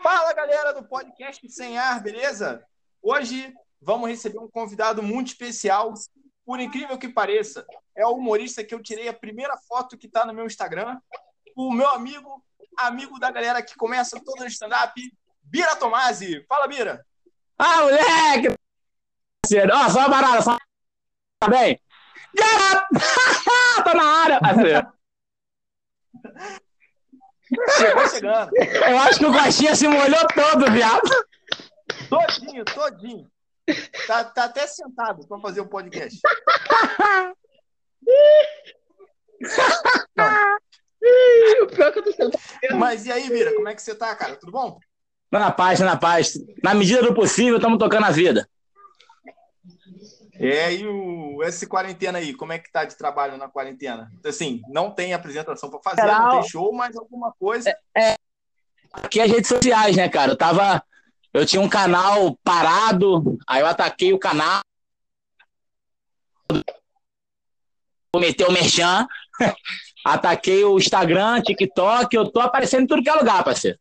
Fala galera do podcast Sem Ar, beleza? Hoje vamos receber um convidado muito especial. Por incrível que pareça, é o humorista que eu tirei a primeira foto que está no meu Instagram. O meu amigo, amigo da galera que começa todo o stand-up, Bira Tomasi. Fala, Bira. Ah, moleque! Ó, só uma parada, só tá bem? Tô na área! Chegou chegando. Eu acho que o Coxinha se molhou todo, viado. Todinho, todinho. Tá, tá até sentado para fazer o podcast. o pior que eu tô sentado. Mas e aí, Vira, como é que você tá, cara? Tudo bom? Na paz, na paz. Na medida do possível, estamos tocando a vida. É, e o, esse quarentena aí, como é que tá de trabalho na quarentena? Assim, não tem apresentação para fazer, Geral, não tem show, mas alguma coisa. É, é, aqui as redes sociais, né, cara? Eu tava. Eu tinha um canal parado, aí eu ataquei o canal. Cometeu o merchan, ataquei o Instagram, TikTok, eu tô aparecendo em tudo que é lugar, parceiro.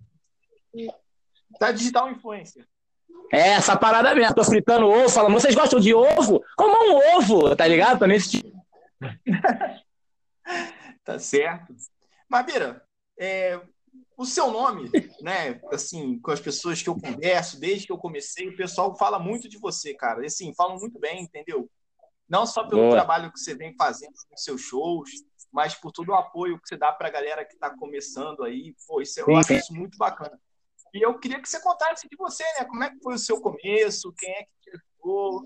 Tá digital influencer. É, essa parada mesmo. Tô fritando ovo, falando, vocês gostam de ovo? Como um ovo, tá ligado? Tô nesse tipo. tá certo. Mabira, é, o seu nome, né? Assim, com as pessoas que eu converso, desde que eu comecei, o pessoal fala muito de você, cara. E, assim, falam muito bem, entendeu? Não só pelo Boa. trabalho que você vem fazendo nos seus shows, mas por todo o apoio que você dá pra galera que tá começando aí. Pô, isso, eu sim, acho sim. isso muito bacana. E eu queria que você contasse de você, né? Como é que foi o seu começo? Quem é que te ajudou?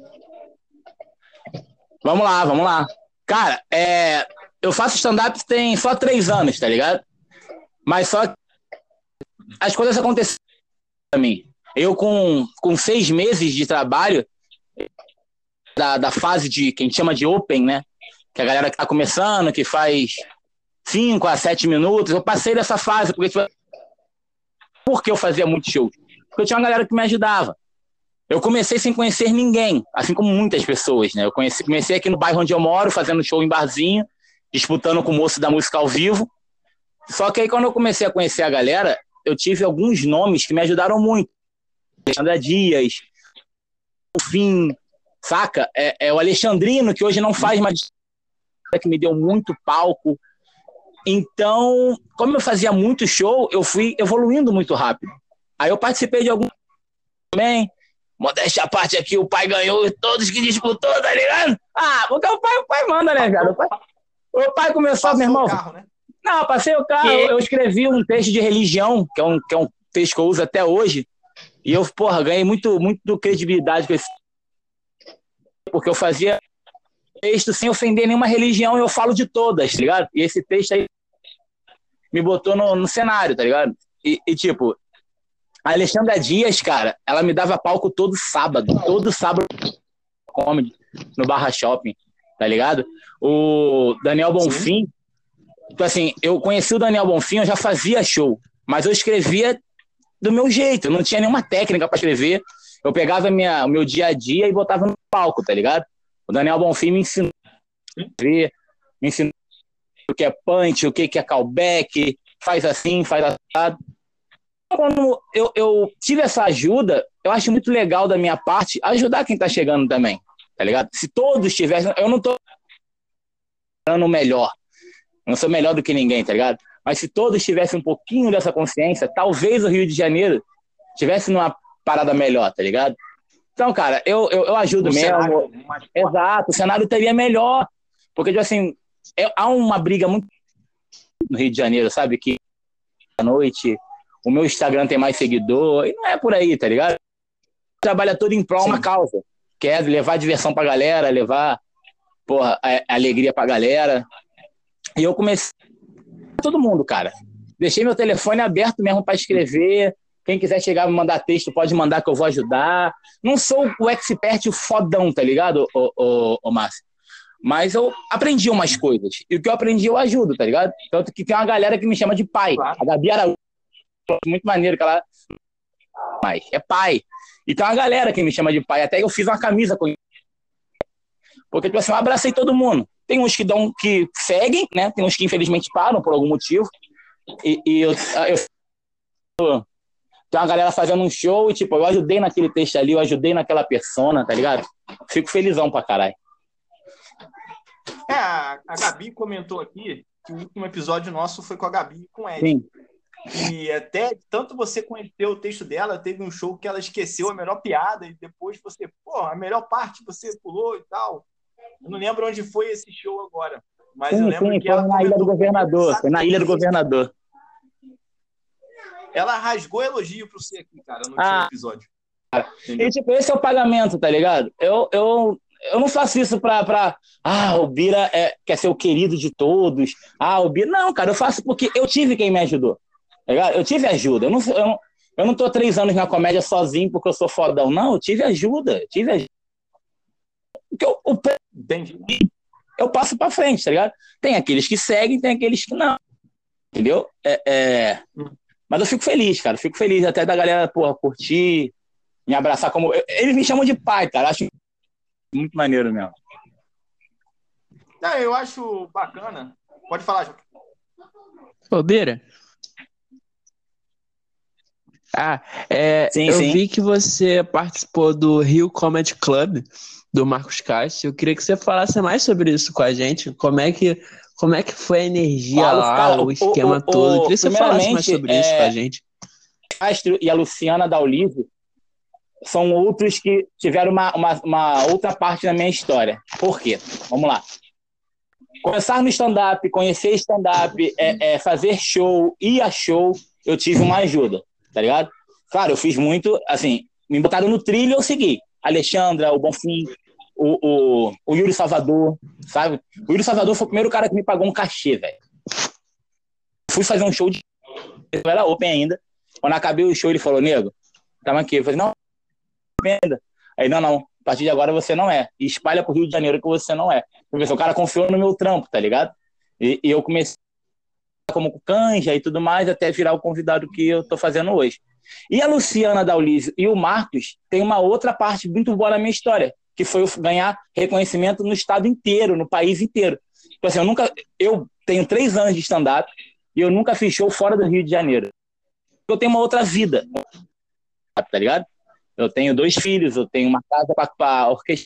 Vamos lá, vamos lá. Cara, é, eu faço stand-up tem só três anos, tá ligado? Mas só as coisas aconteceram pra mim. Eu, com, com seis meses de trabalho, da, da fase de, que a gente chama de open, né? Que a galera que tá começando, que faz cinco a sete minutos, eu passei dessa fase, porque tipo, por que eu fazia muito show? Porque eu tinha uma galera que me ajudava. Eu comecei sem conhecer ninguém, assim como muitas pessoas, né? Eu conheci, comecei aqui no bairro onde eu moro, fazendo show em barzinho, disputando com o moço da música ao vivo. Só que aí, quando eu comecei a conhecer a galera, eu tive alguns nomes que me ajudaram muito. Alexandra Dias, o Fim, saca? É, é, o Alexandrino, que hoje não faz mais. que me deu muito palco. Então, como eu fazia muito show, eu fui evoluindo muito rápido. Aí eu participei de algum também. Modéstia a parte aqui, o pai ganhou todos que disputou, tá ligado? Ah, porque o pai, o pai manda, né, cara? O pai, o pai começou, Passou meu irmão. Carro, né? Não, passei o carro, que? eu escrevi um texto de religião, que é um, que é um texto que eu uso até hoje. E eu, porra, ganhei muito, muito credibilidade com esse. Porque eu fazia texto sem ofender nenhuma religião e eu falo de todas, tá ligado? E esse texto aí me botou no, no cenário, tá ligado? E, e, tipo, a Alexandra Dias, cara, ela me dava palco todo sábado, todo sábado comedy no Barra Shopping, tá ligado? O Daniel Bonfim, então assim, eu conheci o Daniel Bonfim, eu já fazia show, mas eu escrevia do meu jeito, não tinha nenhuma técnica para escrever. Eu pegava minha, o meu dia a dia e botava no palco, tá ligado? O Daniel Bonfim me ensinou a escrever, me ensinou o que é punch, o que é callback, faz assim, faz assado. Quando eu, eu tive essa ajuda, eu acho muito legal da minha parte ajudar quem tá chegando também, tá ligado? Se todos tivessem, eu não tô dando melhor, eu não sou melhor do que ninguém, tá ligado? Mas se todos tivessem um pouquinho dessa consciência, talvez o Rio de Janeiro tivesse numa parada melhor, tá ligado? Então, cara, eu, eu, eu ajudo o mesmo. Cenário, né? Exato, o cenário teria melhor. Porque, tipo assim, é, há uma briga muito no Rio de Janeiro, sabe? Que à noite o meu Instagram tem mais seguidor, e não é por aí, tá ligado? Trabalha todo em prol de uma causa, que é levar diversão pra galera, levar porra, a, a alegria pra galera. E eu comecei todo mundo, cara. Deixei meu telefone aberto mesmo para escrever. Quem quiser chegar e mandar texto, pode mandar que eu vou ajudar. Não sou o expert o fodão, tá ligado, ô, ô, ô Márcio? Mas eu aprendi umas coisas. E o que eu aprendi eu ajudo, tá ligado? Tanto que tem uma galera que me chama de pai. A Gabi Araújo, muito maneiro que ela. Mas é pai. E tem uma galera que me chama de pai. Até eu fiz uma camisa com. Porque, tipo assim, eu abracei todo mundo. Tem uns que dão, que seguem, né? Tem uns que infelizmente param por algum motivo. E, e eu, eu tem uma galera fazendo um show e, tipo, eu ajudei naquele texto ali, eu ajudei naquela persona, tá ligado? Fico felizão pra caralho. É, a, Gabi comentou aqui que o último episódio nosso foi com a Gabi e com o Ed. Sim. E até tanto você conheceu o texto dela, teve um show que ela esqueceu a melhor piada e depois você, pô, a melhor parte você pulou e tal. Eu não lembro onde foi esse show agora, mas sim, eu lembro sim, que foi ela na Ilha do Governador. Foi na Ilha do Governador. Ela rasgou elogio pro você aqui, cara, no Ah. episódio. Entendeu? E, tipo, esse é o pagamento, tá ligado? Eu, eu, eu não faço isso pra, pra. Ah, o Bira é, quer ser o querido de todos. Ah, o Bira. Não, cara, eu faço porque eu tive quem me ajudou. Tá ligado? Eu tive ajuda. Eu não, eu, não, eu não tô três anos na comédia sozinho porque eu sou fodão. Não, eu tive ajuda. Eu tive ajuda. Porque eu, o Entendi. eu passo pra frente, tá ligado? Tem aqueles que seguem, tem aqueles que não. Entendeu? É, é... Mas eu fico feliz, cara. Eu fico feliz até da galera, porra, curtir, me abraçar como. eu- Eles me chamam de pai, cara. Acho muito maneiro mesmo. Não, eu acho bacana. Pode falar, João. Ô, Beira. Ah, é, Sim, eu sim. vi que você participou do Rio Comedy Club, do Marcos Castro. Eu queria que você falasse mais sobre isso com a gente. Como é que, como é que foi a energia lá, o esquema o- todo. O- queria que você falasse mais sobre isso é, com a gente. Castro e a Luciana Daulive são outros que tiveram uma, uma, uma outra parte na minha história. Por quê? Vamos lá. Começar no stand-up, conhecer stand-up, é, é, fazer show, ir a show, eu tive uma ajuda, tá ligado? Claro, eu fiz muito, assim, me botaram no trilho eu segui. Alexandra, o Bonfim, o, o, o Yuri Salvador, sabe? O Yuri Salvador foi o primeiro cara que me pagou um cachê, velho. Fui fazer um show de. Era open ainda. Quando acabei o show, ele falou, nego, tamo aqui. Eu falei, não, venda. Aí, não, não, a partir de agora você não é. E espalha pro Rio de Janeiro que você não é. O cara confiou no meu trampo, tá ligado? E, e eu comecei como canja e tudo mais, até virar o convidado que eu tô fazendo hoje. E a Luciana Daulizio e o Marcos tem uma outra parte muito boa na minha história, que foi ganhar reconhecimento no estado inteiro, no país inteiro. Tipo assim, eu nunca. Eu tenho três anos de stand-up e eu nunca fiz show fora do Rio de Janeiro. Eu tenho uma outra vida, tá ligado? Eu tenho dois filhos, eu tenho uma casa para orquestra.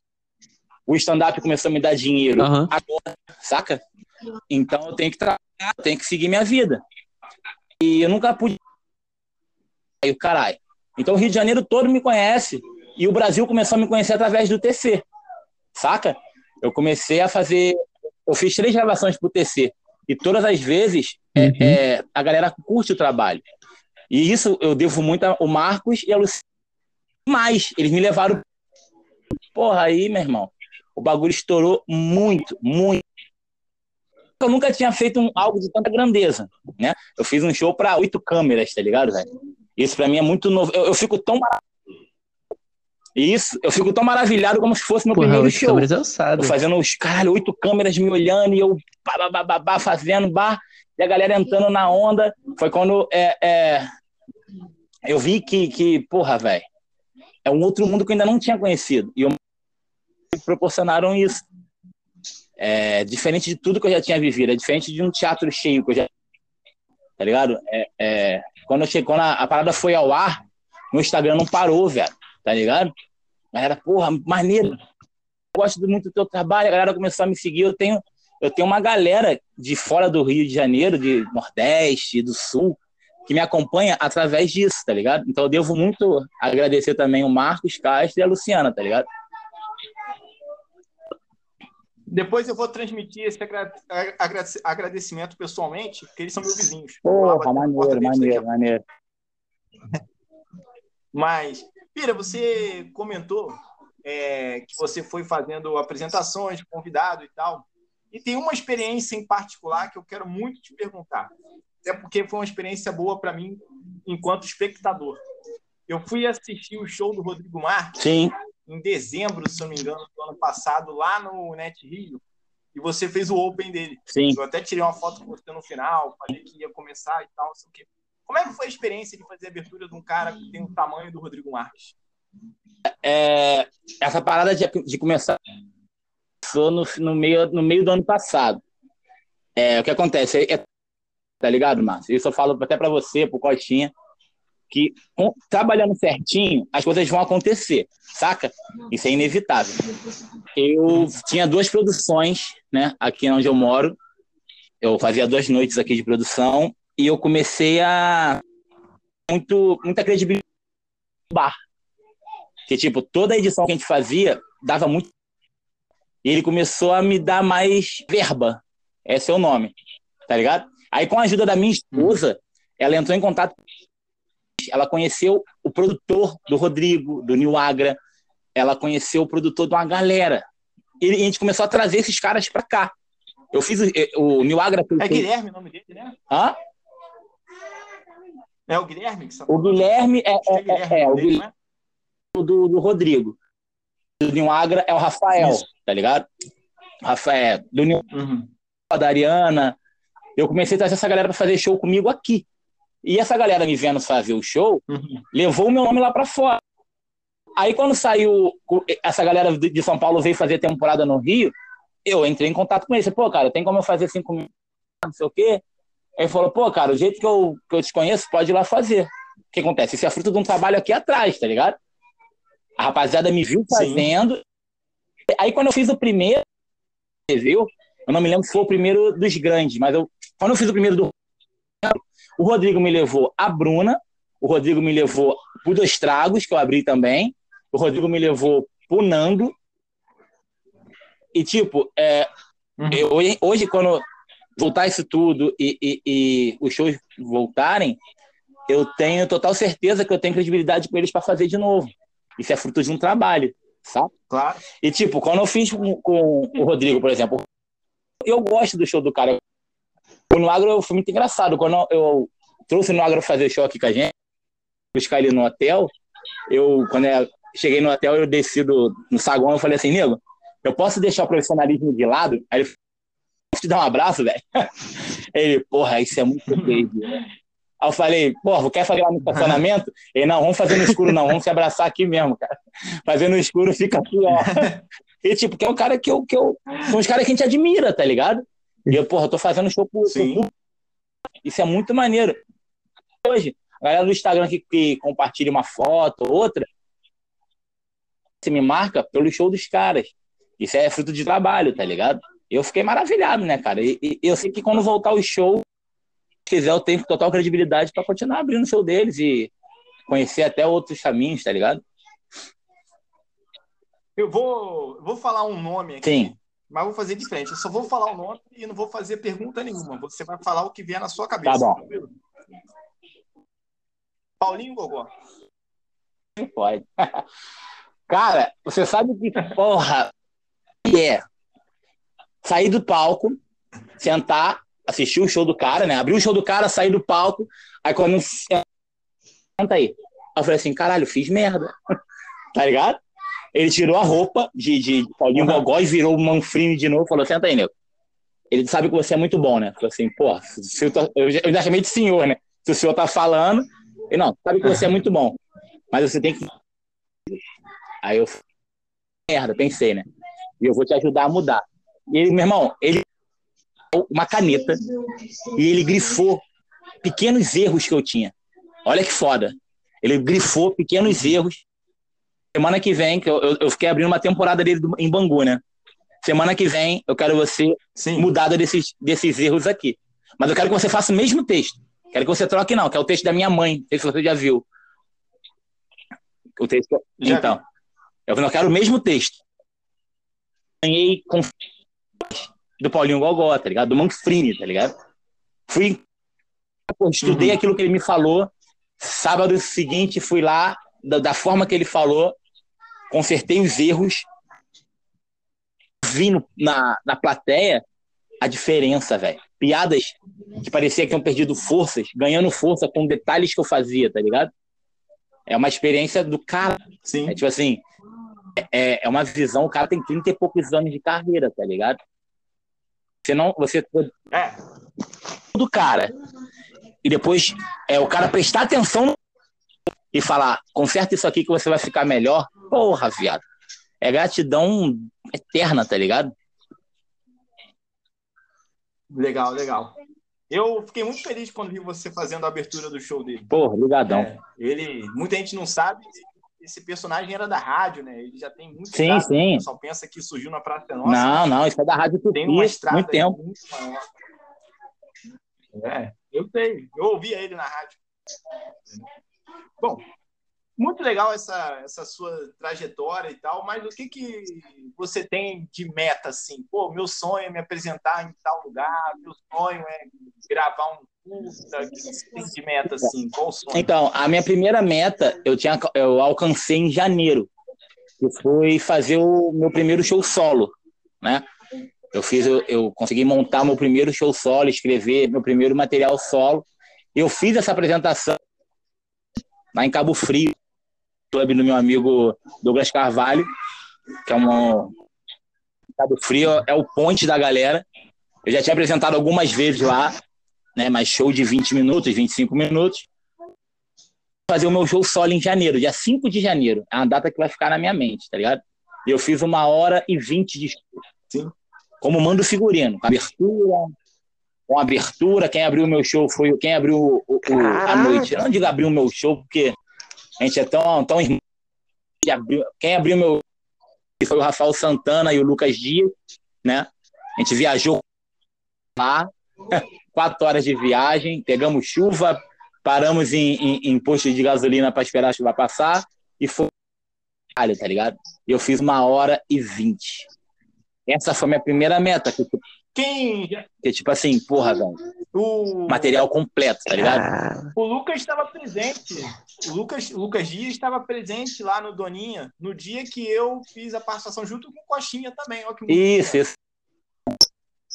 O stand-up começou a me dar dinheiro Aham. agora, saca? Então eu tenho que trabalhar, eu tenho que seguir minha vida. E eu nunca pude. Aí o caralho. Então o Rio de Janeiro todo me conhece e o Brasil começou a me conhecer através do TC, saca? Eu comecei a fazer. Eu fiz três gravações pro TC e todas as vezes é, Uhum. é, a galera curte o trabalho. E isso eu devo muito ao Marcos e a Luciana. Mas eles me levaram. Porra, aí, meu irmão, o bagulho estourou muito, muito. Eu nunca tinha feito um, algo de tanta grandeza, né? Eu fiz um show para oito câmeras, tá ligado, velho? Isso pra mim é muito novo. Eu, eu fico tão maravilhado. Isso, eu fico tão maravilhado como se fosse meu Porra, primeiro show. câmeras ossado. Eu fazendo os, caralho, oito câmeras me olhando e eu pá, pá, pá, pá, fazendo bar e a galera entrando na onda. Foi quando é, é, eu vi que, que porra, velho, é um outro mundo que eu ainda não tinha conhecido. E eu proporcionaram isso. É diferente de tudo que eu já tinha vivido, é diferente de um teatro cheio que eu já. Tá ligado? É, é, quando eu cheguei, quando a, a parada foi ao ar, no Instagram não parou, velho. Tá ligado? A galera, porra, maneiro gosto muito do teu trabalho, a galera começou a me seguir. Eu tenho, eu tenho uma galera de fora do Rio de Janeiro, de Nordeste, do Sul, que me acompanha através disso, tá ligado? Então eu devo muito agradecer também o Marcos Castro e a Luciana, tá ligado? Depois eu vou transmitir esse agra- agra- agradecimento pessoalmente, porque eles são meus vizinhos. Porra, maneiro, maneiro, maneiro. Mas, Pira, você comentou é, que você foi fazendo apresentações, convidado e tal. E tem uma experiência em particular que eu quero muito te perguntar. Até porque foi uma experiência boa para mim enquanto espectador. Eu fui assistir o show do Rodrigo Marques Sim, em dezembro, se não me engano, do ano passado, lá no Net Rio, e você fez o Open dele. sim. Eu até tirei uma foto com você no final, falei que ia começar e tal, não sei o quê. Como é que foi a experiência de fazer a abertura de um cara que tem o tamanho do Rodrigo Marques? É, essa parada de, de começar no, no, meio, no meio do ano passado. É, o que acontece? É, tá ligado, Márcio? Isso eu falo até pra você, pro Cotinha. que com, trabalhando certinho, as coisas vão acontecer, saca? Isso é inevitável. Eu tinha duas produções, né, aqui onde eu moro. Eu fazia duas noites aqui de produção e eu comecei a muito muita credibilidade no bar. Que tipo, toda a edição que a gente fazia dava muito e ele começou a me dar mais verba. Esse é o nome. Tá ligado? Aí com a ajuda da minha esposa, ela entrou em contato ela conheceu o produtor do Rodrigo, do New Agra, ela conheceu o produtor de uma galera. E a gente começou a trazer esses caras para cá. Eu fiz o, o New Agra. É Guilherme o nome dele, né? Hã? É o Guilherme que você tá O Guilherme é, é, é, Guilherme é, o Guilherme né? do, do Rodrigo. Do New Agra é o Rafael, Isso. tá ligado? Rafael, do New uhum. da Ariana. Eu comecei a trazer essa galera para fazer show comigo aqui. E essa galera me vendo fazer o show, uhum. levou o meu nome lá para fora. Aí quando saiu, essa galera de São Paulo veio fazer temporada no Rio, eu entrei em contato com ele. Pô, cara, tem como eu fazer cinco minutos, não sei o quê? Ele falou, pô, cara, o jeito que eu, que eu te conheço, pode ir lá fazer. O que acontece? Isso é fruto de um trabalho aqui atrás, tá ligado? A rapaziada me viu fazendo. Sim. Aí quando eu fiz o primeiro, viu? Eu não me lembro se foi o primeiro dos grandes, mas eu, quando eu fiz o primeiro do o Rodrigo me levou a Bruna, o Rodrigo me levou por Dois Tragos, que eu abri também, o Rodrigo me levou pro Nando. E, tipo, é, uhum. eu, hoje, quando voltar isso tudo e, e, e, os shows voltarem, eu tenho total certeza que eu tenho credibilidade com eles para fazer de novo. Isso é fruto de um trabalho, sabe? Claro. E, tipo, quando eu fiz com, com o Rodrigo, por exemplo, eu gosto do show do cara. O Agro foi muito engraçado. Quando eu trouxe o Agro fazer show aqui com a gente, buscar ele no hotel, eu, quando eu cheguei no hotel, eu desci do, no saguão, eu falei assim, nego, eu posso deixar o profissionalismo de lado? Aí ele te dar um abraço, velho? Ele, porra, isso é muito feio. Aí eu falei, porra, quer fazer lá no estacionamento? Ele, não, vamos fazer no escuro, não, vamos se abraçar aqui mesmo, cara. Fazer no escuro fica pior. E, tipo, que é um cara que eu, que eu. São os caras que a gente admira, tá ligado? E eu, porra, eu tô fazendo show por. Sim. Isso é muito maneiro. Hoje, a galera do Instagram que, que compartilha uma foto ou outra, você me marca pelo show dos caras. Isso é fruto de trabalho, tá ligado? Eu fiquei maravilhado, né, cara? E, e eu sei que quando voltar o show, se quiser, eu tenho total credibilidade para continuar abrindo o show deles e conhecer até outros caminhos, tá ligado? Eu vou, vou falar um nome aqui. Sim mas vou fazer diferente. Eu só vou falar o nome e não vou fazer pergunta nenhuma. Você vai falar o que vier na sua cabeça. Tá bom. Paulinho Gogó. Pode. Cara, você sabe que porra é sair do palco, sentar, assistir o show do cara, né? Abrir o show do cara, sair do palco, aí quando senta aí. eu falei assim, caralho, fiz merda. tá ligado? Ele tirou a roupa de, de Paulinho. Gogó e virou o Manfrini de novo. Falou: senta aí, nego. Ele sabe que você é muito bom, né? Falou assim: pô, eu, tô... eu chamei de senhor, né? Se o senhor tá falando. Ele, não, sabe que você é muito bom. Mas você tem que. Aí eu. Merda, pensei, né? E eu vou te ajudar a mudar. Ele, meu irmão, ele. Uma caneta. E ele grifou pequenos erros que eu tinha. Olha que foda. Ele grifou pequenos erros Semana que vem, que eu, eu fiquei abrindo uma temporada dele em Bangu, né? Semana que vem eu quero você Sim. mudada desses, desses erros aqui. Mas eu quero que você faça o mesmo texto. Quero que você troque, não, que é o texto da minha mãe. Não sei se você já viu. O texto. Já então. Vi. Eu não quero o mesmo texto. Ganhei com do Paulinho Gogó, tá ligado? Do Manfrini, tá ligado? Fui. Pô, estudei uhum. aquilo que ele me falou. Sábado seguinte, fui lá, da, da forma que ele falou, consertei os erros, vi no, na, na plateia a diferença, velho. Piadas que parecia que tinham perdido forças, ganhando força com detalhes que eu fazia, tá ligado? É uma experiência do cara. Sim. É tipo assim, é, é uma visão, o cara tem 30 e poucos anos de carreira, tá ligado? Você não. Você. É. Do cara. E depois é o cara prestar atenção e falar, conserta isso aqui que você vai ficar melhor. Porra, viado. É gratidão eterna, tá ligado? Legal, legal. Eu fiquei muito feliz quando vi você fazendo a abertura do show dele. Porra, ligadão. É, ele, muita gente não sabe, esse personagem era da rádio, né? Ele já tem muito Sim, estrada, sim. Só pensa que surgiu na Praça Nossa. Não, não, isso é da Rádio tem uma Tupi, estrada muito tempo. muito maior. É, eu sei. Eu ouvia ele na rádio. Bom, muito legal essa, essa sua trajetória e tal, mas o que, que você tem de meta, assim? Pô, meu sonho é me apresentar em tal lugar, meu sonho é gravar um que de meta, assim? Qual sonho? Então, a minha primeira meta eu, tinha, eu alcancei em janeiro, que foi fazer o meu primeiro show solo, né? Eu fiz, eu, eu consegui montar meu primeiro show solo, escrever meu primeiro material solo. Eu fiz essa apresentação lá em Cabo Frio, clube do meu amigo Douglas Carvalho, que é um Cabo Frio é o ponte da galera. Eu já tinha apresentado algumas vezes lá, né? Mas show de 20 minutos, 25 minutos. Fazer o meu show solo em janeiro, dia 5 de janeiro. É uma data que vai ficar na minha mente, tá ligado? E eu fiz uma hora e 20 de show. Sim. Como mando figurino, com abertura, com abertura. Quem abriu o meu show foi quem abriu o, o- a noite. Eu não digo abriu o meu show, porque a gente é tão, tão irmão. Quem abriu o meu foi o Rafael Santana e o Lucas Dias, né? A gente viajou lá, quatro horas de viagem, pegamos chuva, paramos em, em, em posto de gasolina para esperar a chuva passar e foi caralho, tá ligado? E eu fiz uma hora e vinte. Essa foi a minha primeira meta, que, Quem? que tipo assim, porra, velho, O, material completo, tá ligado? Ah, o Lucas estava presente. O Lucas, o Lucas Dias estava presente lá no Doninha no dia que eu fiz a participação junto com o Coxinha também. Olha que Isso, isso.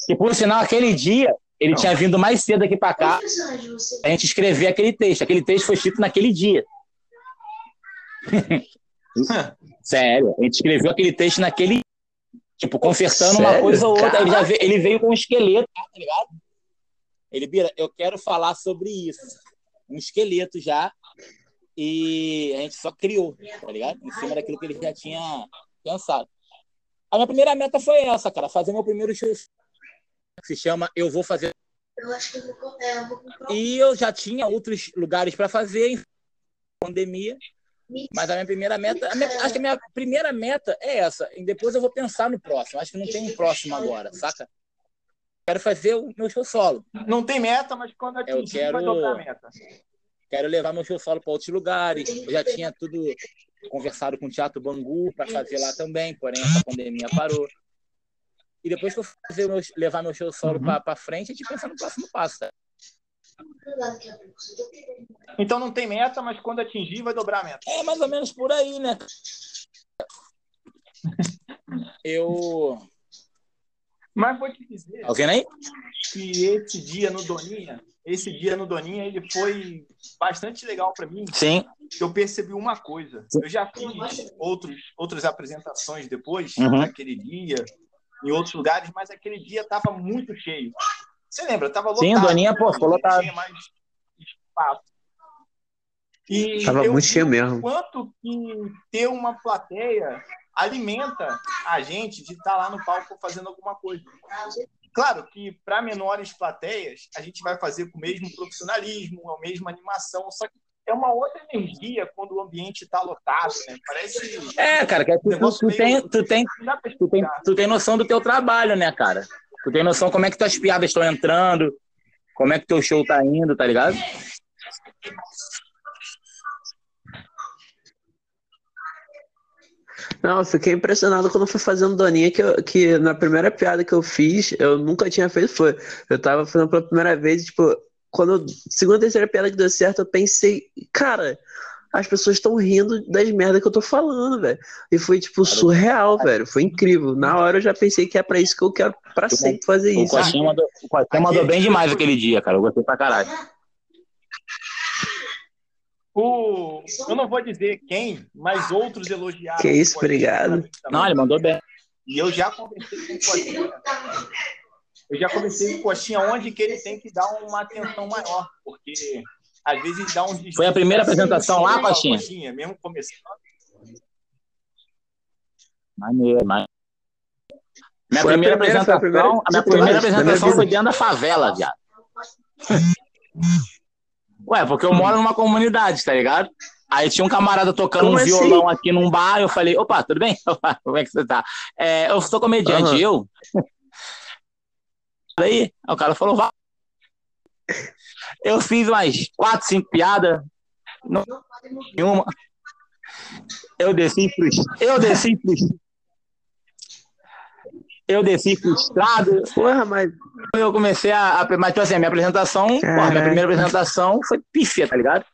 E por sinal, aquele dia, ele Não. tinha vindo mais cedo aqui pra cá, a gente escrever aquele texto. Aquele texto foi escrito naquele dia. Sério, a gente escreveu aquele texto naquele. Tipo, consertando uma Sério? coisa ou outra. Ele, já veio, ele veio com um esqueleto, tá ligado? Ele, Bira, eu quero falar sobre isso. Um esqueleto já. E a gente só criou, tá ligado? Em cima daquilo que ele já tinha pensado. A minha primeira meta foi essa, cara. Fazer meu primeiro show. Que se chama Eu Vou Fazer. Eu acho que eu vou, é, eu vou comprar um E eu já tinha outros lugares para fazer em pandemia. Mas a minha primeira meta, a minha- acho que a minha primeira meta é essa. E depois eu vou pensar no próximo. Acho que não tem um próximo agora, saca? Quero fazer o meu show solo. Não tem meta, mas quando atingir, quero- vai dobrar a meta. Quero levar meu show solo para outros lugares. Eu já tinha tudo conversado com o Teatro Bangu para fazer lá também, porém essa pandemia parou. E depois que eu fazer meu- levar meu show solo Uhum. para frente, a gente pensa no próximo passo. Tá? Então não tem meta, mas quando atingir, vai dobrar a meta. É mais ou menos por aí, né? Eu. Mas vou te dizer ouvindo aí? que esse dia no Doninha, esse dia no Doninha, ele foi bastante legal para mim. Sim. Eu percebi uma coisa. Eu já fiz outros, outras apresentações depois, Uhum. naquele dia, em outros lugares, mas aquele dia estava muito cheio. Você lembra? Tava lotado. Sim, o Doninha, pô, ficou lotado. Tinha mais espaço. E Tava eu muito cheio mesmo. quanto que ter uma plateia alimenta a gente de estar lá no palco fazendo alguma coisa. Claro que para menores plateias a gente vai fazer com o mesmo profissionalismo, a mesma animação, só que é uma outra energia quando o ambiente está lotado, né? Parece É, cara, que tu, tu, Negócio tu tem, tu, tem, tu, tem, tu tem noção do teu trabalho, né, cara? Tu tem noção como é que tuas piadas estão entrando, como é que teu show tá indo, tá ligado? Não, eu fiquei impressionado quando eu fui fazendo Doninha, que, eu- que na primeira piada que eu fiz, eu nunca tinha feito, foi. Eu tava fazendo pela primeira vez, e, tipo, quando. Segunda, terceira piada que deu certo, eu pensei, cara, as pessoas estão rindo das merdas que eu tô falando, velho. E foi, tipo, surreal, velho. Foi incrível. Na hora eu já pensei que é pra isso que eu quero pra sempre fazer O isso. Coxinha mandou, o Coxinha mandou bem demais aquele dia, cara. Eu gostei pra caralho. O... Eu não vou dizer quem, mas outros elogiaram. Que isso, o obrigado. Não, ele mandou bem. E eu já conversei com o Coxinha. Eu já conversei com o Coxinha onde que ele tem que dar uma atenção maior, porque às vezes dá uns Foi a primeira apresentação lá, Coxinha? Coxinha, mesmo começando. Maneiro, maneiro. Minha Foi a primeira primeira, foi a apresentação, primeira a minha de primeira apresentação foi dentro da favela, viado. Ué, porque eu moro numa comunidade, tá ligado? Aí tinha um camarada tocando Como um assim? violão aqui num bar, eu falei, opa, tudo bem? Como é que você tá? É, eu sou comediante, Aham. eu. Aí, o cara falou, vai. Eu fiz umas quatro, cinco piadas, Não nenhuma. Eu desci frustrado. Eu desci frustrado. Eu desci frustrado. Porra, mas. Eu comecei a. a mas, tipo assim, a minha apresentação, porra, minha primeira apresentação foi pífia, tá ligado?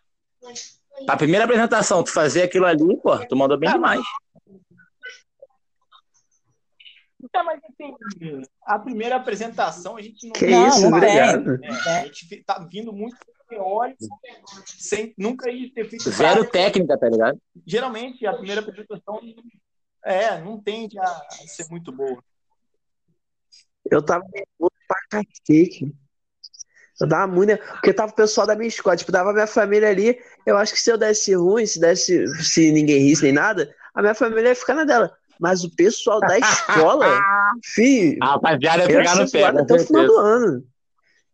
A primeira apresentação, tu fazer aquilo ali, pô, tu mandou bem demais. É, mas assim, a primeira apresentação a gente não Que Não, isso, não obrigado. né? A gente tá vindo muito teórico, sem nunca ir ter feito Zero prática. técnica, tá ligado? Geralmente a primeira apresentação é, não tende a ser muito boa. Eu tava nervoso pra cacete. Eu dava muito. Porque tava o pessoal da minha escola, tipo, dava a minha família ali. Eu acho que se eu desse ruim, se desse, se ninguém risse nem nada, a minha família ia ficar na dela. Mas o pessoal da escola, fi, A rapaziada ia pegar no pé, até o final do ano.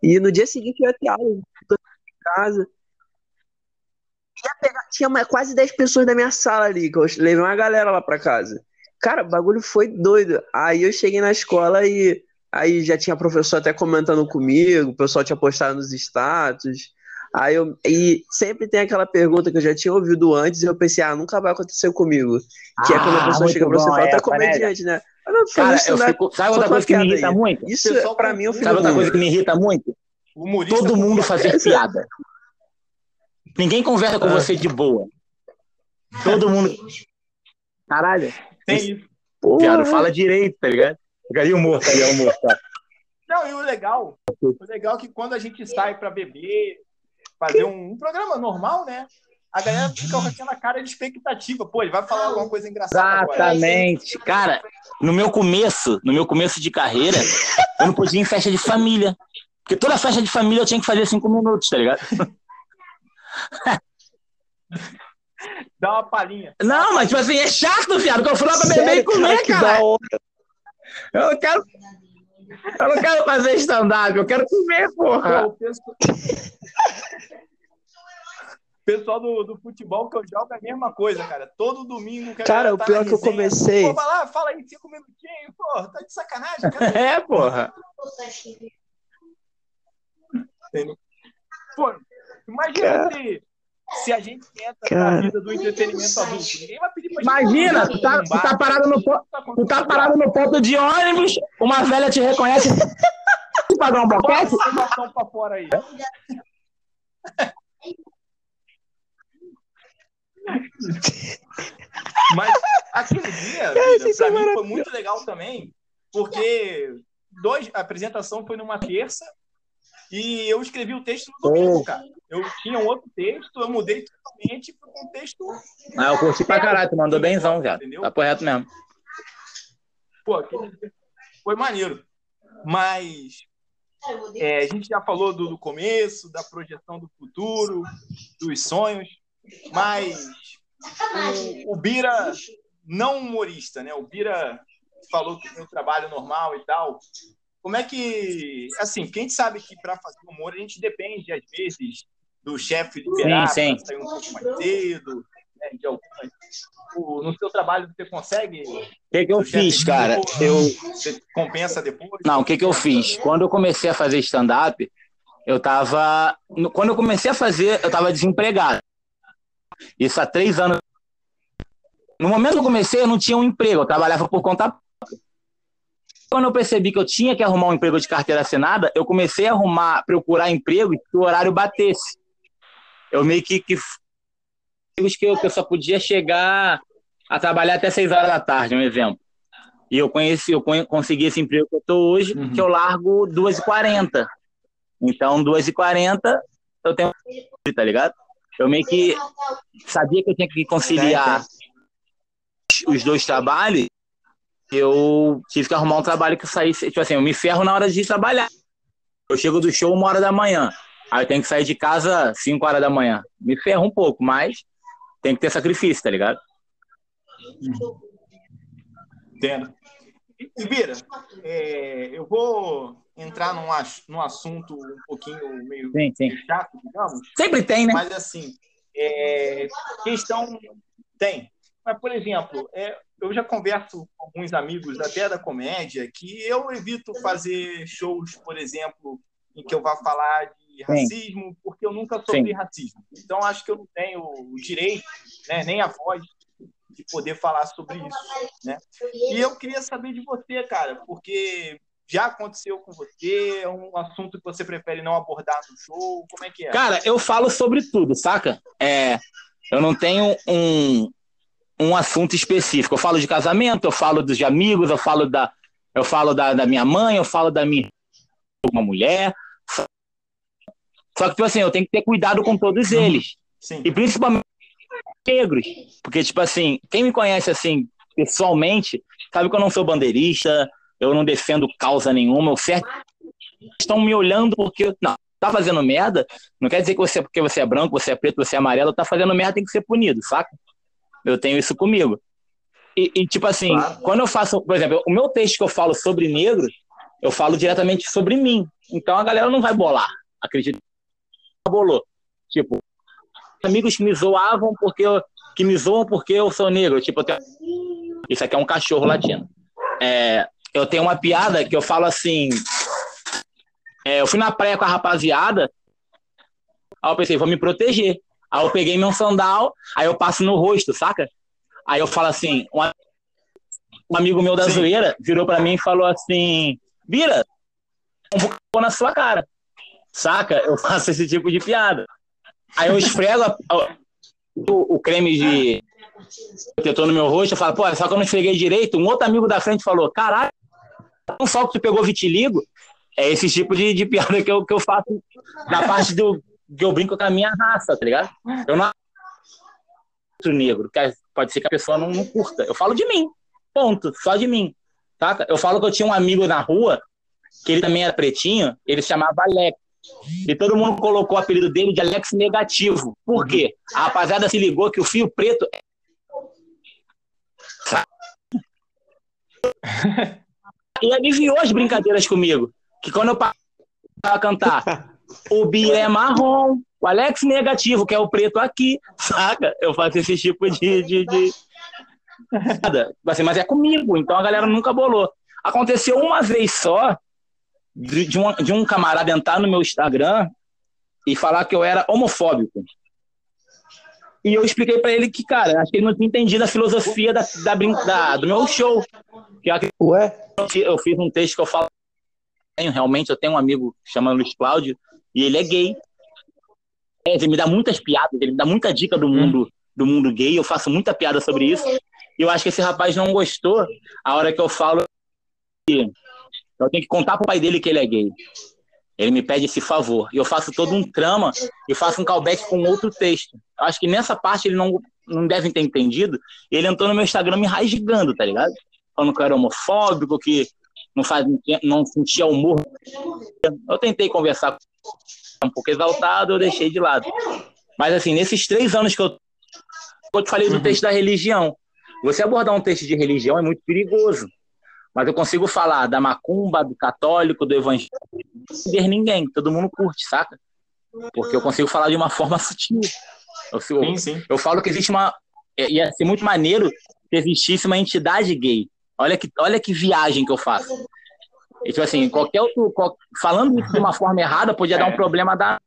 E no dia seguinte eu ia ter aula em casa. Ia pegar- tinha mais- quase 10 pessoas da minha sala ali, que eu levei uma galera lá pra casa. Cara, o bagulho foi doido. Aí eu cheguei na escola e aí já tinha professor até comentando comigo, o pessoal tinha postado nos status. Aí eu, e sempre tem aquela pergunta que eu já tinha ouvido antes e eu pensei, ah, nunca vai acontecer comigo. Que é quando a Ah, pessoa chega pra você e fala, tá essa, né, comediante, né? Ah, não, Cara, fazendo eu stand-up. fico. Sabe Só outra coisa que me irrita aí. muito? Isso, Pessoal pra mim, é o fim Sabe outra coisa que me irrita muito? Humorista Todo mundo fazer piada. Ninguém conversa com Ah. você de boa. Todo mundo. Caralho, tem isso. Porra, piada, fala direito, tá ligado? Ficaria o morto ali, o morto. Não, e o legal, o legal é que quando a gente sai pra beber, fazer um, um programa normal, né? A galera fica com aquela cara de expectativa. Pô, ele vai falar alguma coisa engraçada agora. Exatamente. Cara, no meu começo, no meu começo de carreira, eu não podia ir em festa de família. Porque toda festa de família eu tinha que fazer cinco minutos, tá ligado? Dá uma palhinha. Não, mas tipo assim, é chato, viado, que eu fui lá pra beber sério, e comer, que cara. da hora. Eu quero, eu não quero fazer stand-up, eu quero comer, porra. Pô, o pessoal, pessoal do, do futebol que eu jogo é a mesma coisa, cara. Todo domingo. Cara, o pior que eu comecei. Pô, vai lá, fala aí, cinco minutinhos, pô, tá de sacanagem, cara. É, porra. Pô, imagina se, se a gente entra Cara. na vida do entretenimento adulto. Ninguém vai pedir pra gente Imagina, tu tá, tu tá parado no po- tu tá parado no ponto de ônibus, uma velha te reconhece. Tu pagar um Bota boquete? informação pra fora aí. Mas aquele dia, isso é pra mim foi muito legal também, porque dois, a apresentação foi numa terça e eu escrevi o texto no domingo, cara. Eu tinha um outro texto, eu mudei totalmente pro contexto. Ah, eu curti pra caralho, tu mandou benzão, viado. Entendeu? Tá correto mesmo. Pô, foi maneiro. Mas é, a gente já falou do, do começo, da projeção do futuro, dos sonhos, mas o, o Bira, não humorista, né? O Bira falou que tem um trabalho normal e tal. Como é que, assim, gente sabe que para fazer humor a gente depende, às vezes, do chefe liberar Sim, sim. sair um pouco mais cedo, né? De algumas, o- no seu trabalho você consegue. O que que eu fiz, cara? Eu, Você compensa depois? Não, o que que eu fiz? Quando eu comecei a fazer stand-up, eu tava. Quando eu comecei a fazer, eu tava desempregado. Isso há três anos. No momento que eu comecei, eu não tinha um emprego, eu trabalhava por conta própria. Quando eu percebi que eu tinha que arrumar um emprego de carteira assinada, eu comecei a arrumar, procurar emprego que o horário batesse. Eu meio que. que que eu, que eu só podia chegar a trabalhar até seis horas da tarde, um exemplo. E eu conheci, eu consegui esse emprego que eu tô hoje, Uhum. que eu largo 2h40. Então, 2h40 eu tenho, tá ligado? Eu meio que sabia que eu tinha que conciliar os dois trabalhos. Eu tive que arrumar um trabalho que eu saísse, tipo assim, eu me ferro na hora de trabalhar. Eu chego do show uma hora da manhã. Aí eu tenho que sair de casa 5 horas da manhã. Me ferro um pouco, mas tem que ter sacrifício, tá ligado? Entendo. Ibira, é, eu vou entrar num, num assunto um pouquinho meio sim, sim. chato, digamos. Sempre tem, né? Mas assim, é, questão tem. Mas, por exemplo, é, eu já converso com alguns amigos até da comédia que eu evito fazer shows, por exemplo, em que eu vá falar de racismo, Sim. porque eu nunca sofri Sim. racismo. Então, acho que eu não tenho o direito, né, nem a voz de poder falar sobre isso, né? E eu queria saber de você, cara, porque já aconteceu com você? É um assunto que você prefere não abordar no show? Como é que é? Cara, eu falo sobre tudo, saca? É, eu não tenho um, um assunto específico. Eu falo de casamento, eu falo dos amigos, eu falo da, eu falo da, da minha mãe, eu falo da minha uma mulher. Só que, tipo assim, eu tenho que ter cuidado com todos uhum. eles. Sim. E principalmente negros. Porque, tipo assim, quem me conhece assim, pessoalmente, sabe que eu não sou bandeirista, eu não defendo causa nenhuma, eu certo estão me olhando porque não, tá fazendo merda, não quer dizer que você porque você é branco, você é preto, você é amarelo, tá fazendo merda tem que ser punido, saca? Eu tenho isso comigo. E, e tipo assim, claro. quando eu faço, por exemplo, o meu texto que eu falo sobre negro, eu falo diretamente sobre mim. Então a galera não vai bolar, acredito. Bolou. Tipo, amigos que me zoavam porque eu, que me zoam porque eu sou negro, tipo, tenho... isso aqui é um cachorro latino. É, eu tenho uma piada que eu falo assim. É, eu fui na praia com a rapaziada, aí eu pensei, vou me proteger. Aí eu peguei meu sandal, aí eu passo no rosto, saca? Aí eu falo assim, um, amigo meu da Sim. zoeira virou para mim e falou assim, vira, um vou na sua cara, saca? Eu faço esse tipo de piada. Aí eu esfrego a, a, o, o, creme de protetor no meu rosto, eu falo, pô, só que eu não esfreguei direito. Um outro amigo da frente falou, caralho, não só que tu pegou vitiligo, é esse tipo de, de piada que eu, que eu faço na parte do que eu brinco com a minha raça, tá ligado? Eu não negro, que pode ser que a pessoa não, não curta. Eu falo de mim, ponto, só de mim, tá? Eu falo que eu tinha um amigo na rua, que ele também era pretinho, ele se chamava Alex. E todo mundo colocou o apelido dele de Alex Negativo. Por quê? A rapaziada se ligou que o fio preto. e aliviou as brincadeiras comigo. Que quando eu parava a cantar, o Bi é marrom, o Alex negativo, que é o preto aqui, saca? Eu faço esse tipo de. de, de... Assim, mas é comigo, então a galera nunca bolou. Aconteceu uma vez só de, de, um, de um camarada entrar no meu Instagram e falar que eu era homofóbico. E eu expliquei para ele que, cara, acho que ele não tinha entendido a filosofia da, da, da do meu show. Que Ué? Eu fiz um texto que eu falo. Realmente, eu tenho um amigo chamado Luiz Cláudio, e ele é gay. É, ele me dá muitas piadas, ele me dá muita dica do mundo, do mundo gay, eu faço muita piada sobre isso. E eu acho que esse rapaz não gostou a hora que eu falo que eu tenho que contar pro pai dele que ele é gay. Ele me pede esse favor. E eu faço todo um trama e faço um callback com outro texto. Eu acho que nessa parte ele não, não deve ter entendido. Ele entrou no meu Instagram me rasgando, tá ligado? Falando que eu era homofóbico, que não, faz, não sentia humor. Eu tentei conversar com um pouco exaltado, eu deixei de lado. Mas assim, nesses três anos que eu, eu te falei do uhum. texto da religião, você abordar um texto de religião é muito perigoso. Mas eu consigo falar da macumba, do católico, do evangélico, não ninguém, todo mundo curte, saca? Porque eu consigo falar de uma forma sutil. Eu, sim, sim. eu falo que existe uma. É, ia ser muito maneiro se existisse uma entidade gay. Olha que, olha que viagem que eu faço. E, tipo assim, qualquer outro. Qual, falando isso de uma forma errada, podia dar um é. problema da.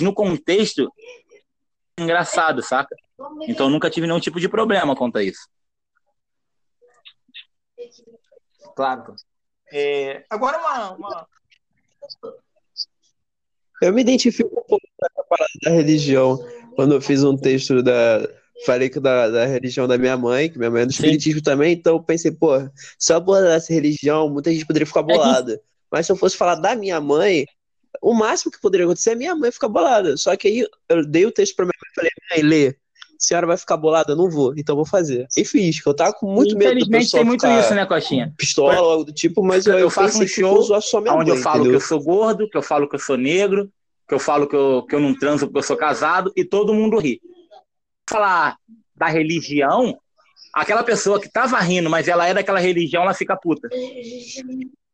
No contexto, engraçado, saca? Então nunca tive nenhum tipo de problema quanto a isso. Claro. É, agora, uma, uma, Eu me identifico um pouco com a parada da religião. Quando eu fiz um texto da. Falei que da, da religião da minha mãe, que minha mãe é do espiritismo Sim. também, então eu pensei, pô, se eu abordasse religião, muita gente poderia ficar bolada. É que... Mas se eu fosse falar da minha mãe, o máximo que poderia acontecer é minha mãe ficar bolada. Só que aí eu dei o texto pra minha mãe e falei, mãe, lê senhora vai ficar bolada, eu não vou, então vou fazer. E fiz, que eu tava com muito medo do pessoal tem muito isso, né, Coxinha? Pistola, algo do tipo, mas eu, eu faço um show onde eu falo entendeu? que eu sou gordo, que eu falo que eu sou negro, que eu falo que eu, que eu não transo porque eu sou casado, e todo mundo ri. Falar da religião, aquela pessoa que tava rindo, mas ela é daquela religião, ela fica puta.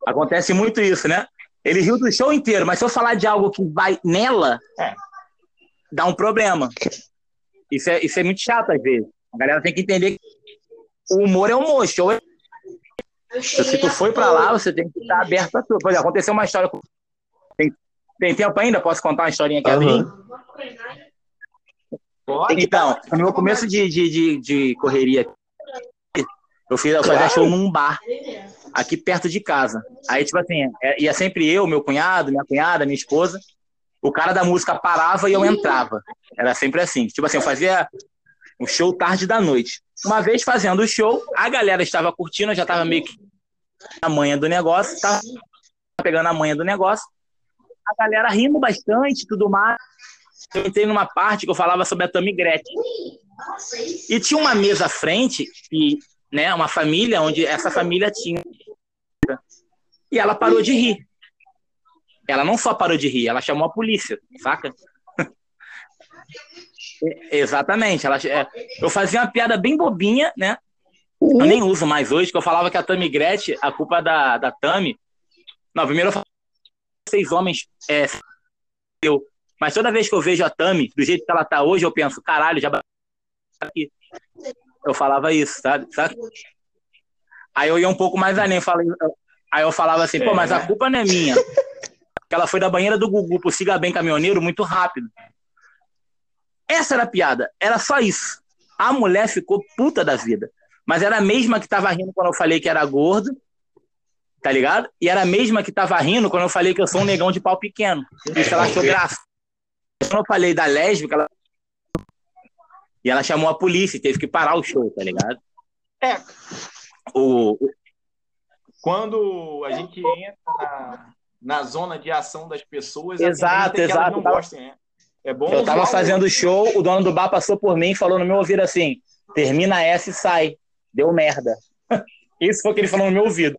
Acontece muito isso, né? Ele riu do show inteiro, mas se eu falar de algo que vai nela, É. dá um problema. Isso é, isso é muito chato às vezes. A galera tem que entender que o humor é humor, show é. Se tu foi pra lá, você tem que estar aberto a tudo. Por exemplo, aconteceu uma história. Tem, tem tempo ainda? Posso contar uma historinha aqui? rapidinho? Pode? Então, no meu começo de, de, de, de correria, eu fiz eu fazia show num bar, aqui perto de casa. Aí, tipo assim, é- ia sempre eu, meu cunhado, minha cunhada, minha esposa. O cara da música parava e eu entrava. Era sempre assim. Tipo assim, eu fazia o show tarde da noite. Uma vez fazendo o show, a galera estava curtindo, eu já estava meio que a manha do negócio, tava pegando a manha do negócio. A galera rindo bastante tudo mais. Eu entrei numa parte que eu falava sobre a Tammy Gretchen. E tinha uma mesa à frente, e, né, uma família, onde essa família tinha. E ela parou de rir. Ela não só parou de rir, ela chamou a polícia, saca? É, Exatamente. Ela, é, eu fazia uma piada bem bobinha, né? Eu nem uso mais hoje, que eu falava que a Tammy Gretchen, a culpa da, da Tammy. Não, primeiro eu falava seis homens é, eu. Mas toda vez que eu vejo a Tami, do jeito que ela tá hoje, eu penso, caralho, já. Eu falava isso, sabe? sabe? Aí eu ia um pouco mais além, falei, aí eu falava assim, pô, mas a culpa não é minha. Porque ela foi da banheira do Gugu pro Siga Bem Caminhoneiro muito rápido. Essa era a piada, era só isso. A mulher ficou puta da vida. Mas era a mesma que tava rindo quando eu falei que era gordo, tá ligado? E era a mesma que tava rindo quando eu falei que eu sou um negão de pau pequeno. Isso ela achou graça. Quando eu falei da lésbica, ela... e ela chamou a polícia, e teve que parar o show, tá ligado? É, O, quando a gente entra na, na zona de ação das pessoas, Exato, é exato. não gostem, né? É bom eu tava usar o- fazendo show, o dono do bar passou por mim e falou no meu ouvido assim: termina essa e sai. Deu merda. Isso foi o que ele falou no meu ouvido.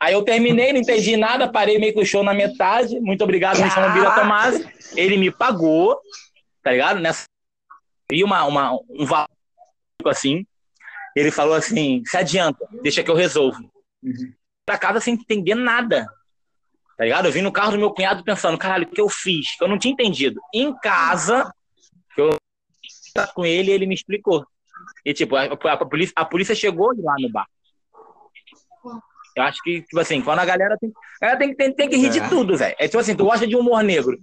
Aí eu terminei, não entendi nada, parei meio que o show na metade. Muito obrigado, me chama Bira Tomás. Ele me pagou, tá ligado? Nessa. E uma, uma, um valor assim. Ele falou assim: se adianta, deixa que eu resolvo. Pra casa sem entender nada. Tá ligado? Eu vim no carro do meu cunhado pensando, caralho, o que eu fiz? Que eu não tinha entendido. Em casa, que eu tava com ele, ele me explicou. E, tipo, a, a- a polícia, a polícia chegou lá no bar. Eu acho que, tipo assim, quando a galera tem. A galera tem, que- tem, tem que rir de É. tudo, velho. É tipo assim, tu gosta de humor negro.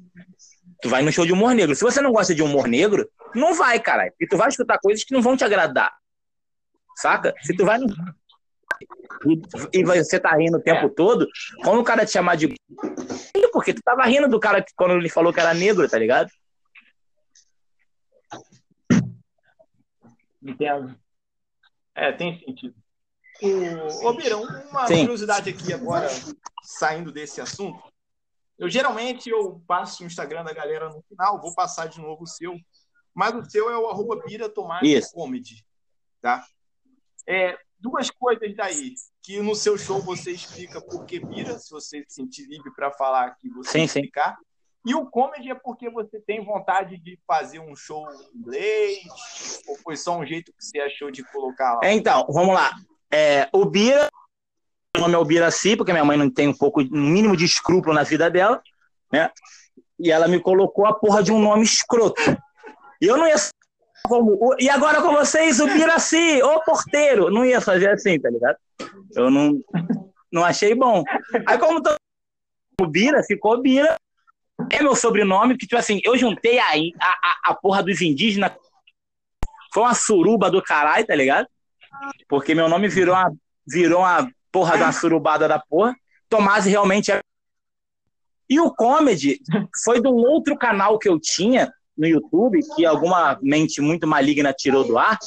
Tu vai no show de humor negro. Se você não gosta de humor negro, não vai, caralho. E tu vai escutar coisas que não vão te agradar. Saca? Se tu vai no. E, e você tá rindo o tempo todo, quando o cara te chamar de. Porque tu tava rindo do cara que, quando ele falou que era negro, tá ligado? Entendo. É, tem sentido. O, ô, Birão, uma Sim. curiosidade aqui agora, saindo desse assunto. Eu geralmente eu passo o Instagram da galera no final, vou passar de novo o seu, mas o seu é o arroba Bira Tomás. Comedy, tá? É, duas coisas daí, que no seu show você explica por que Bira, se você se sentir livre para falar aqui, você Sim, sim. explicar. E o comedy é porque você tem vontade de fazer um show em inglês, ou foi só um jeito que você achou de colocar lá? É, Então, vamos lá. É, o Bira, o nome é o Biraci, porque minha mãe não tem um pouco, um mínimo de escrúpulo na vida dela, né? E ela me colocou a porra de um nome escroto. E eu não ia. Como, e agora com vocês, o Biraci, o porteiro. Não ia fazer assim, tá ligado? Eu não, não achei bom. Aí, como tô, o Bira, ficou Bira. É meu sobrenome, porque, tipo assim, eu juntei a, a, a porra dos indígenas. Foi uma suruba do caralho, tá ligado? Porque meu nome virou uma, virou uma porra uma surubada da porra. Tomás realmente é. E o comedy foi de um outro canal que eu tinha no YouTube, que alguma mente muito maligna tirou do ar,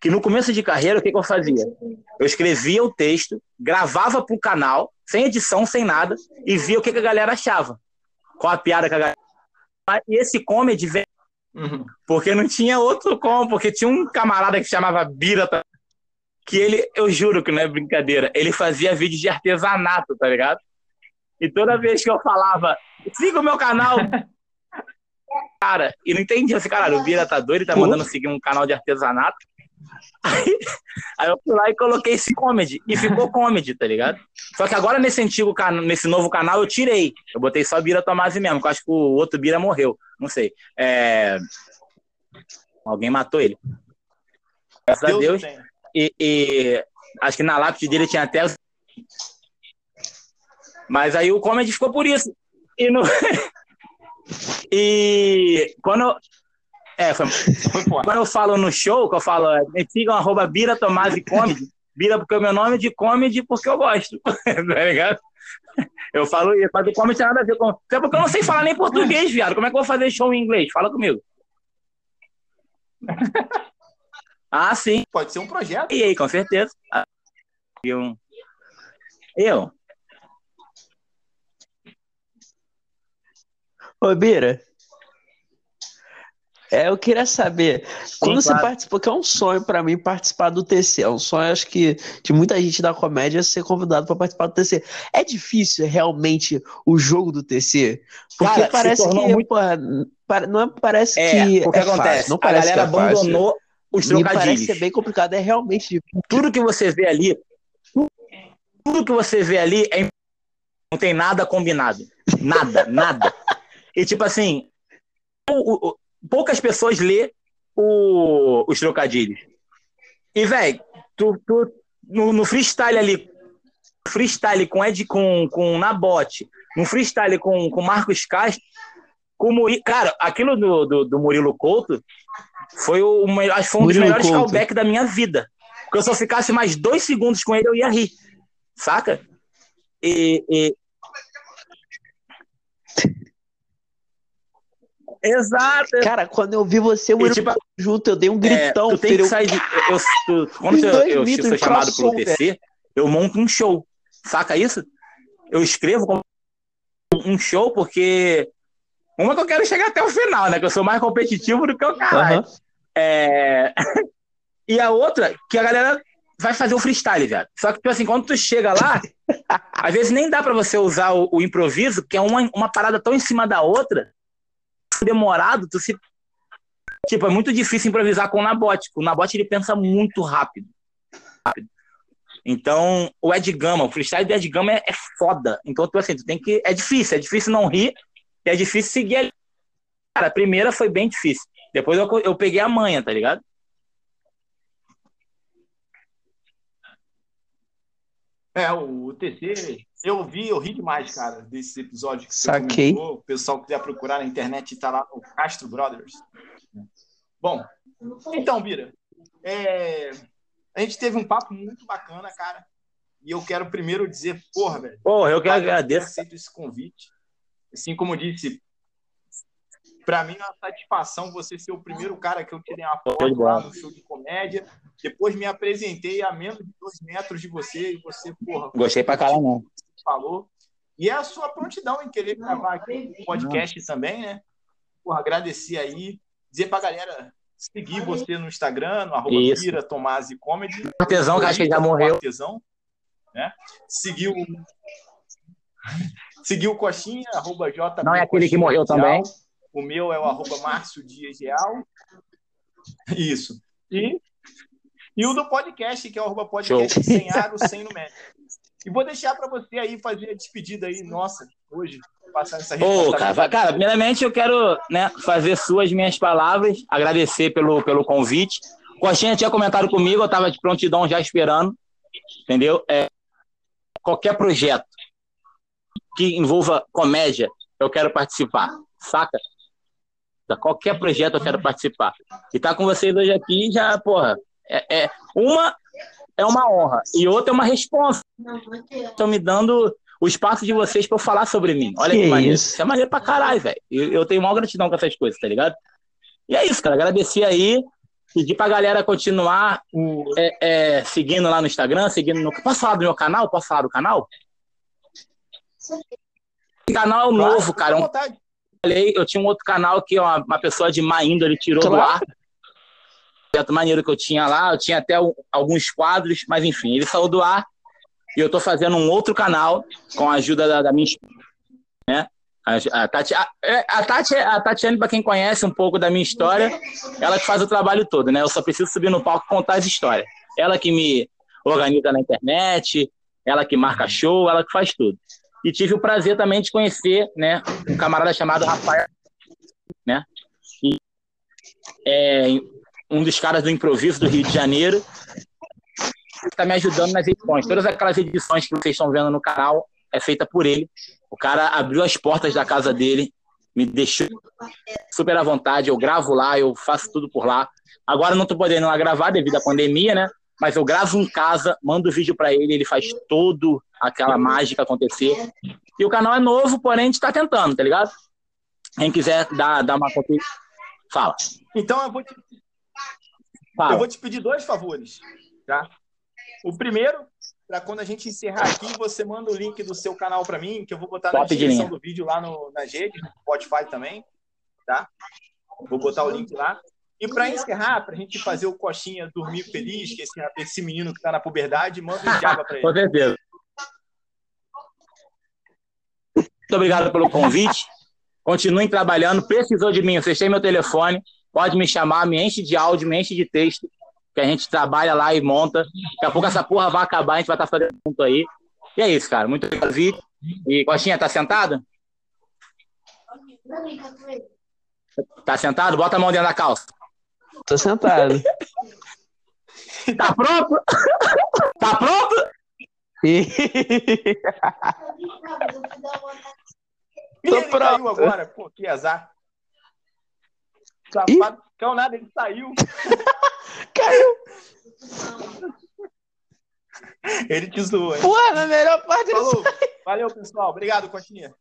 que no começo de carreira, o que, que eu fazia? Eu escrevia o texto, gravava pro canal, sem edição, sem nada, e via o que, que a galera achava. Qual a piada que a galera. E esse comedy veio Uhum. porque não tinha outro como, porque tinha um camarada que chamava Bira? Que ele, eu juro que não é brincadeira, ele fazia vídeos de artesanato, tá ligado? E toda vez que eu falava, siga o meu canal, cara, e não entendia assim, caralho, o Bira tá doido, ele tá mandando seguir um canal de artesanato. Aí, aí eu fui lá e coloquei esse comedy. E ficou comedy, tá ligado? Só que agora nesse antigo canal, nesse novo canal, eu tirei. Eu botei só Bira Tomasi mesmo, que eu acho que o outro Bira morreu. Não sei. É... Alguém matou ele. Graças Deus a Deus. E, e, acho que na lápide dele tinha até. Mas aí o comedy ficou por isso. E, no... e quando. É, foi... quando eu falo no show, que eu falo, me sigam arroba Bira Tomasi Comedy. Bira porque é o meu nome é de comedy porque eu gosto. tá ligado? Eu falo isso, mas o comedy tem nada a ver com. Até porque eu não sei falar nem português, viado. Como é que eu vou fazer show em inglês? Fala comigo. Ah, sim. Pode ser um projeto. E aí, com certeza. Eu. Eu. Ô, Bira. É, eu queria saber, Sim, quando claro. você participou, que é um sonho para mim participar do TC, é um sonho, acho que, de muita gente da comédia ser convidado para participar do TC. É difícil realmente o jogo do TC? Porque Cara, parece que, muito... porra, não é, parece é, que. O que é acontece? Fácil, não parece a galera que é abandonou fácil. Os trocadilhos. Me parece ser bem complicado, é realmente difícil. Tudo que você vê ali, tudo que você vê ali é não tem nada combinado. Nada, nada. E tipo assim, o, o, poucas pessoas lê o, os trocadilhos. E, velho, tu, tu, no, no, freestyle ali, freestyle com Ed com, com Nabote, no freestyle com, com Marcos Castro, com Murilo, cara, aquilo do, do, do, Murilo Couto foi, o, acho foi um Murilo dos melhores Couto. callbacks da minha vida. Porque eu só ficasse mais dois segundos com ele, eu ia rir. Saca? E, e, Exato. Cara, quando eu vi você e, tipo, junto, eu dei um gritão. É, tu tem que sair de, eu, tu, quando eu, eu, eu sou chamado pro TC, eu monto um show. Saca isso? Eu escrevo um show porque. Uma que eu quero chegar até o final, né? Que eu sou mais competitivo do que o cara. Uhum. É... e a outra, que a galera vai fazer o freestyle, velho. Só que, tipo assim, quando tu chega lá, às vezes nem dá para você usar o, o, improviso, que é uma, uma parada tão em cima da outra, demorado, tu se. Tipo, é muito difícil improvisar com o Nabote. O Nabote ele pensa muito rápido. rápido. Então, o Ed Gama, o freestyle do Ed Gama é, é foda. Então, tu, assim, tu tem que. É difícil, é difícil não rir, é difícil seguir ali. Cara, a primeira foi bem difícil. Depois eu, eu peguei a manha, tá ligado? É, o TC eu vi, eu ri demais, cara, desse episódio que você Saquei. comentou. O pessoal quiser procurar na internet, tá lá no Castro Brothers. Bom, então, Bira, é... a gente teve um papo muito bacana, cara. E eu quero primeiro dizer, porra, velho. Porra, eu que agradeço. Eu aceito esse convite. Assim como disse, para mim é uma satisfação você ser o primeiro cara que eu tirei uma foto lá no show de comédia. Depois me apresentei a menos de dois metros de você e você, porra. Gostei pra caralho, não falou. E é a sua prontidão em querer gravar aqui o podcast não. também, né? Porra, agradecer aí. Dizer pra galera seguir você no Instagram, no arroba Pira Tomasi Comedy. Artesão, que acho que já morreu. Artesão, né? Seguir o. Seguir o Coxinha, arroba J. Não é aquele que morreu também. O meu é o arroba Márcio Dias Real. Isso. E, e o do podcast, que é o arroba podcast Show. sem aro, sem no médio. E vou deixar para você aí fazer a despedida aí, nossa, hoje, passar essa Ô, cara, cara, primeiramente eu quero né, fazer suas minhas palavras, agradecer pelo, pelo convite. Coxinha tinha comentado comigo, eu estava de prontidão já esperando, entendeu? É, qualquer projeto que envolva comédia, eu quero participar, saca? Qualquer projeto eu quero participar. E tá com vocês hoje aqui já, porra, é, é uma é uma honra. E outra é uma resposta. Estão me dando o espaço de vocês para eu falar sobre mim. Olha que, que maneiro. Isso? isso é maneiro pra caralho, velho. Eu, eu, tenho maior gratidão com essas coisas, tá ligado? E é isso, cara. Agradecer aí. Pedir pra galera continuar é, é, seguindo lá no Instagram, seguindo no. Posso falar do meu canal? Posso falar do canal? Esse canal é um novo, cara. Um... Eu tinha um outro canal que uma, uma pessoa de má índole tirou claro. do ar projeto maneiro que eu tinha lá, eu tinha até alguns quadros, mas enfim, ele saiu do ar e eu estou fazendo um outro canal com a ajuda da, da minha né? A, a, Tati, a, é, a, Tati, a Tatiane, para quem conhece um pouco da minha história, ela que faz o trabalho todo, né? Eu só preciso subir no palco e contar as histórias. Ela que me organiza na internet, ela que marca show, ela que faz tudo. E tive o prazer também de conhecer, né, um camarada chamado Rafael, né? Que é um dos caras do improviso do Rio de Janeiro, está me ajudando nas edições. Todas aquelas edições que vocês estão vendo no canal é feita por ele. O cara abriu as portas da casa dele, me deixou super à vontade. Eu gravo lá, eu faço tudo por lá. Agora não estou podendo lá gravar devido à pandemia, né? Mas eu gravo em casa, mando o vídeo para ele, ele faz todo aquela mágica acontecer. E o canal é novo, porém a gente está tentando, tá ligado? Quem quiser dar, dar uma fala. Então eu vou te, fala. eu vou te pedir dois favores, tá? O primeiro para quando a gente encerrar aqui, você manda o link do seu canal para mim, que eu vou botar Top na descrição do vídeo lá no, nas redes, no Spotify também, tá? Vou botar o link lá. E para encerrar, para a gente fazer o Coxinha dormir feliz, que esse, esse menino que está na puberdade, manda um diabo para ele. Com certeza. Muito obrigado pelo convite. Continuem trabalhando. Precisou de mim, vocês têm meu telefone. Pode me chamar, me enche de áudio, me enche de texto que a gente trabalha lá e monta. Daqui a pouco essa porra vai acabar, a gente vai estar fazendo junto aí. E é isso, cara. Muito obrigado. E Coxinha, tá sentado? Tá sentado? Bota a mão dentro da calça. Tô sentado. tá pronto? tá pronto? Tô pronto. agora, pô, que azar. Safado, cão nada, ele saiu. Caiu. Ele te zoou, hein? Pô, na melhor parte Falou. Valeu, pessoal. Obrigado, Cotinha.